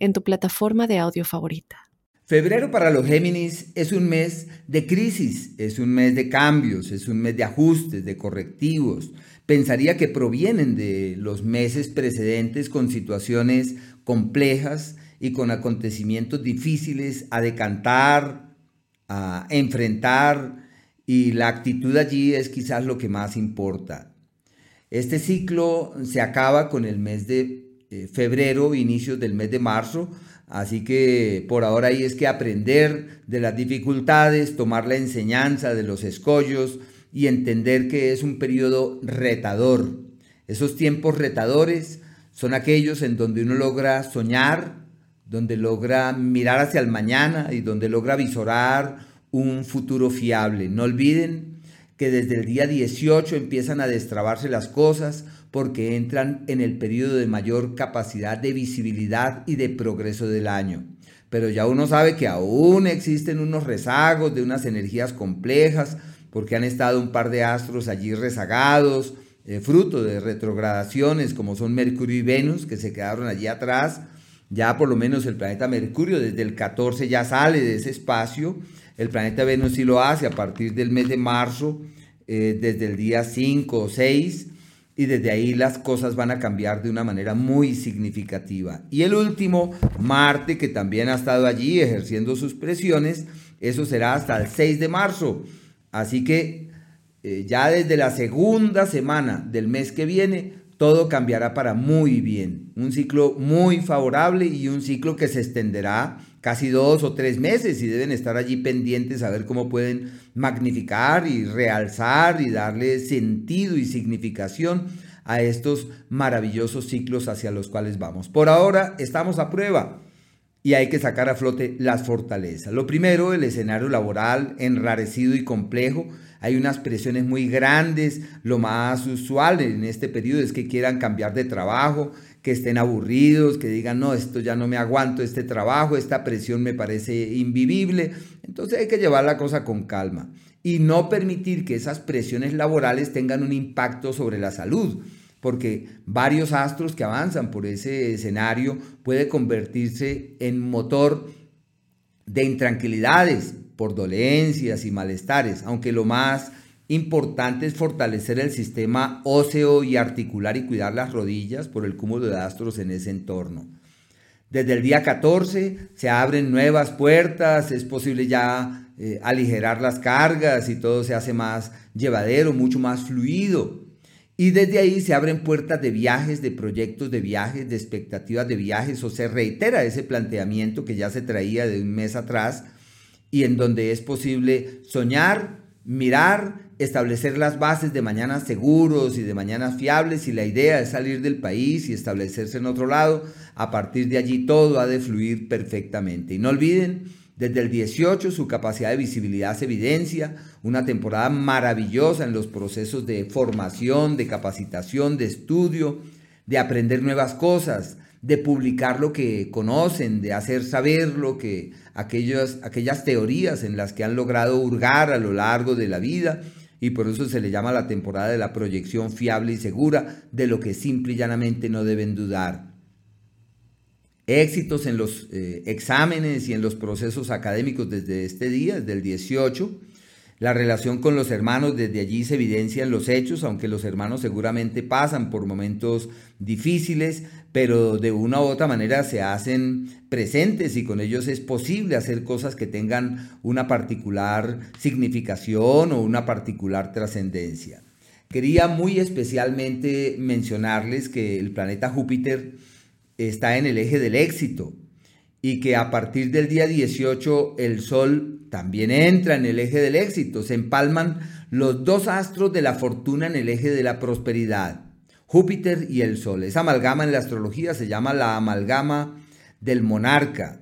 en tu plataforma de audio favorita. Febrero para los Géminis es un mes de crisis, es un mes de cambios, es un mes de ajustes, de correctivos. Pensaría que provienen de los meses precedentes con situaciones complejas y con acontecimientos difíciles a decantar, a enfrentar, y la actitud allí es quizás lo que más importa. Este ciclo se acaba con el mes de febrero, inicios del mes de marzo. Así que por ahora ahí es que aprender de las dificultades, tomar la enseñanza de los escollos y entender que es un periodo retador. Esos tiempos retadores son aquellos en donde uno logra soñar, donde logra mirar hacia el mañana y donde logra visorar un futuro fiable. No olviden que desde el día 18 empiezan a destrabarse las cosas, porque entran en el periodo de mayor capacidad de visibilidad y de progreso del año. Pero ya uno sabe que aún existen unos rezagos de unas energías complejas, porque han estado un par de astros allí rezagados, eh, fruto de retrogradaciones como son Mercurio y Venus, que se quedaron allí atrás. Ya por lo menos el planeta Mercurio desde el 14 ya sale de ese espacio. El planeta Venus sí lo hace a partir del mes de marzo, eh, desde el día 5 o 6 y desde ahí las cosas van a cambiar de una manera muy significativa. Y el último, Marte, que también ha estado allí ejerciendo sus presiones, eso será hasta el 6 de marzo. Así que eh, ya desde la segunda semana del mes que viene, todo cambiará para muy bien. Un ciclo muy favorable y un ciclo que se extenderá casi dos o tres meses y deben estar allí pendientes a ver cómo pueden magnificar y realzar y darle sentido y significación a estos maravillosos ciclos hacia los cuales vamos. Por ahora estamos a prueba y hay que sacar a flote las fortalezas. Lo primero, el escenario laboral enrarecido y complejo. Hay unas presiones muy grandes. Lo más usual en este periodo es que quieran cambiar de trabajo, que estén aburridos, que digan, no, esto ya no me aguanto, este trabajo, esta presión me parece invivible. Entonces hay que llevar la cosa con calma y no permitir que esas presiones laborales tengan un impacto sobre la salud, porque varios astros que avanzan por ese escenario puede convertirse en motor de intranquilidades por dolencias y malestares, aunque lo más Importante es fortalecer el sistema óseo y articular y cuidar las rodillas por el cúmulo de astros en ese entorno. Desde el día 14 se abren nuevas puertas, es posible ya eh, aligerar las cargas y todo se hace más llevadero, mucho más fluido. Y desde ahí se abren puertas de viajes, de proyectos de viajes, de expectativas de viajes, o se reitera ese planteamiento que ya se traía de un mes atrás y en donde es posible soñar, mirar establecer las bases de mañanas seguros y de mañanas fiables. Y la idea es salir del país y establecerse en otro lado, a partir de allí todo ha de fluir perfectamente. Y no olviden, desde el 18 su capacidad de visibilidad se evidencia, una temporada maravillosa en los procesos de formación, de capacitación, de estudio, de aprender nuevas cosas, de publicar lo que conocen, de hacer saber lo que aquellas, aquellas teorías en las que han logrado hurgar a lo largo de la vida y por eso se le llama la temporada de la proyección fiable y segura de lo que simple y llanamente no deben dudar. Éxitos en los eh, exámenes y en los procesos académicos desde este día, desde el 18. La relación con los hermanos, desde allí se evidencian los hechos, aunque los hermanos seguramente pasan por momentos difíciles, pero de una u otra manera se hacen presentes y con ellos es posible hacer cosas que tengan una particular significación o una particular trascendencia. Quería muy especialmente mencionarles que el planeta Júpiter está en el eje del éxito y que a partir del día 18 el Sol también entra en el eje del éxito. Se empalman los dos astros de la fortuna en el eje de la prosperidad. Júpiter y el Sol. Esa amalgama en la astrología se llama la amalgama del monarca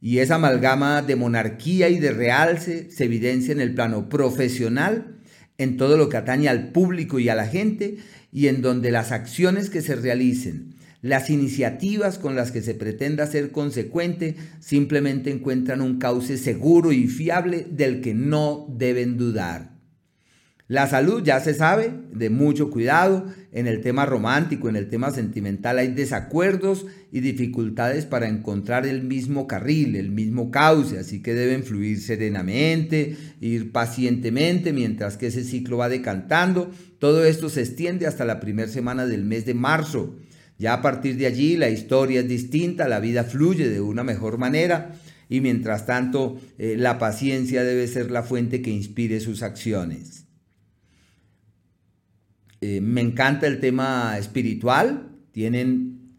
Y esa amalgama de monarquía y de realce se evidencia en el plano profesional, en todo lo que atañe al público y a la gente, y en donde las acciones que se realicen, las iniciativas con las que se pretenda ser consecuente, simplemente encuentran un cauce seguro y fiable del que no deben dudar. La salud ya se sabe, de mucho cuidado. En el tema romántico, en el tema sentimental hay desacuerdos y dificultades para encontrar el mismo carril, el mismo cauce, así que deben fluir serenamente, ir pacientemente mientras que ese ciclo va decantando. Todo esto se extiende hasta la primera semana del mes de marzo. Ya a partir de allí la historia es distinta, la vida fluye de una mejor manera y mientras tanto eh, la paciencia debe ser la fuente que inspire sus acciones. Eh, me encanta el tema espiritual. Tienen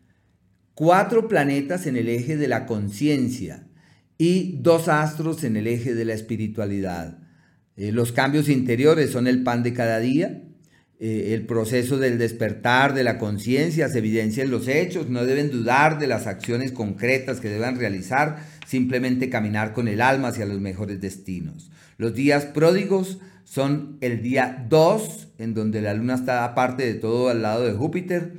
cuatro planetas en el eje de la conciencia y dos astros en el eje de la espiritualidad. Eh, los cambios interiores son el pan de cada día. Eh, el proceso del despertar de la conciencia se evidencia en los hechos. No deben dudar de las acciones concretas que deban realizar. Simplemente caminar con el alma hacia los mejores destinos. Los días pródigos son el día 2, en donde la luna está aparte de todo al lado de Júpiter,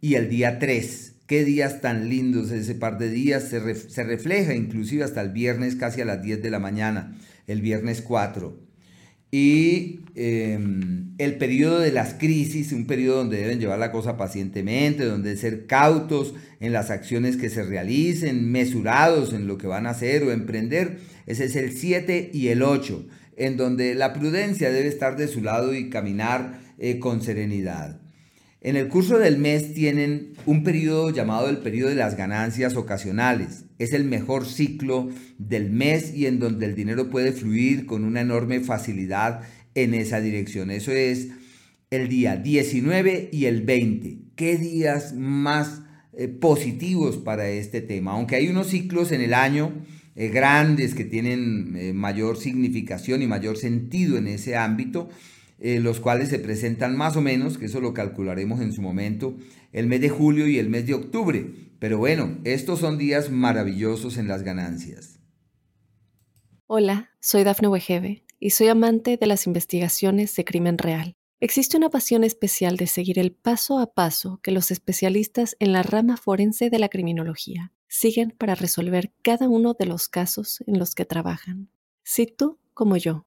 y el día 3. Qué días tan lindos ese par de días, se, refleja inclusive hasta el viernes casi a las 10 de la mañana, el viernes 4. Y em, el periodo de las crisis, un periodo donde deben llevar la cosa pacientemente, donde ser cautos en las acciones que se realicen, mesurados en lo que van a hacer o emprender, ese es el 7 y el 8 en donde la prudencia debe estar de su lado y caminar eh, con serenidad. En el curso del mes tienen un periodo llamado el periodo de las ganancias ocasionales. Es el mejor ciclo del mes y en donde el dinero puede fluir con una enorme facilidad en esa dirección. Eso es el día 19 y el 20. ¿Qué días más eh, positivos para este tema? Aunque hay unos ciclos en el año eh, grandes que tienen eh, mayor significación y mayor sentido en ese ámbito, eh, los cuales se presentan más o menos, que eso lo calcularemos en su momento, el mes de julio y el mes de octubre. Pero bueno, estos son días maravillosos en las ganancias. Hola, soy Dafne Wegebe y soy amante de las investigaciones de crimen real. Existe una pasión especial de seguir el paso a paso que los especialistas en la rama forense de la criminología siguen para resolver cada uno de los casos en los que trabajan. Si tú, como yo,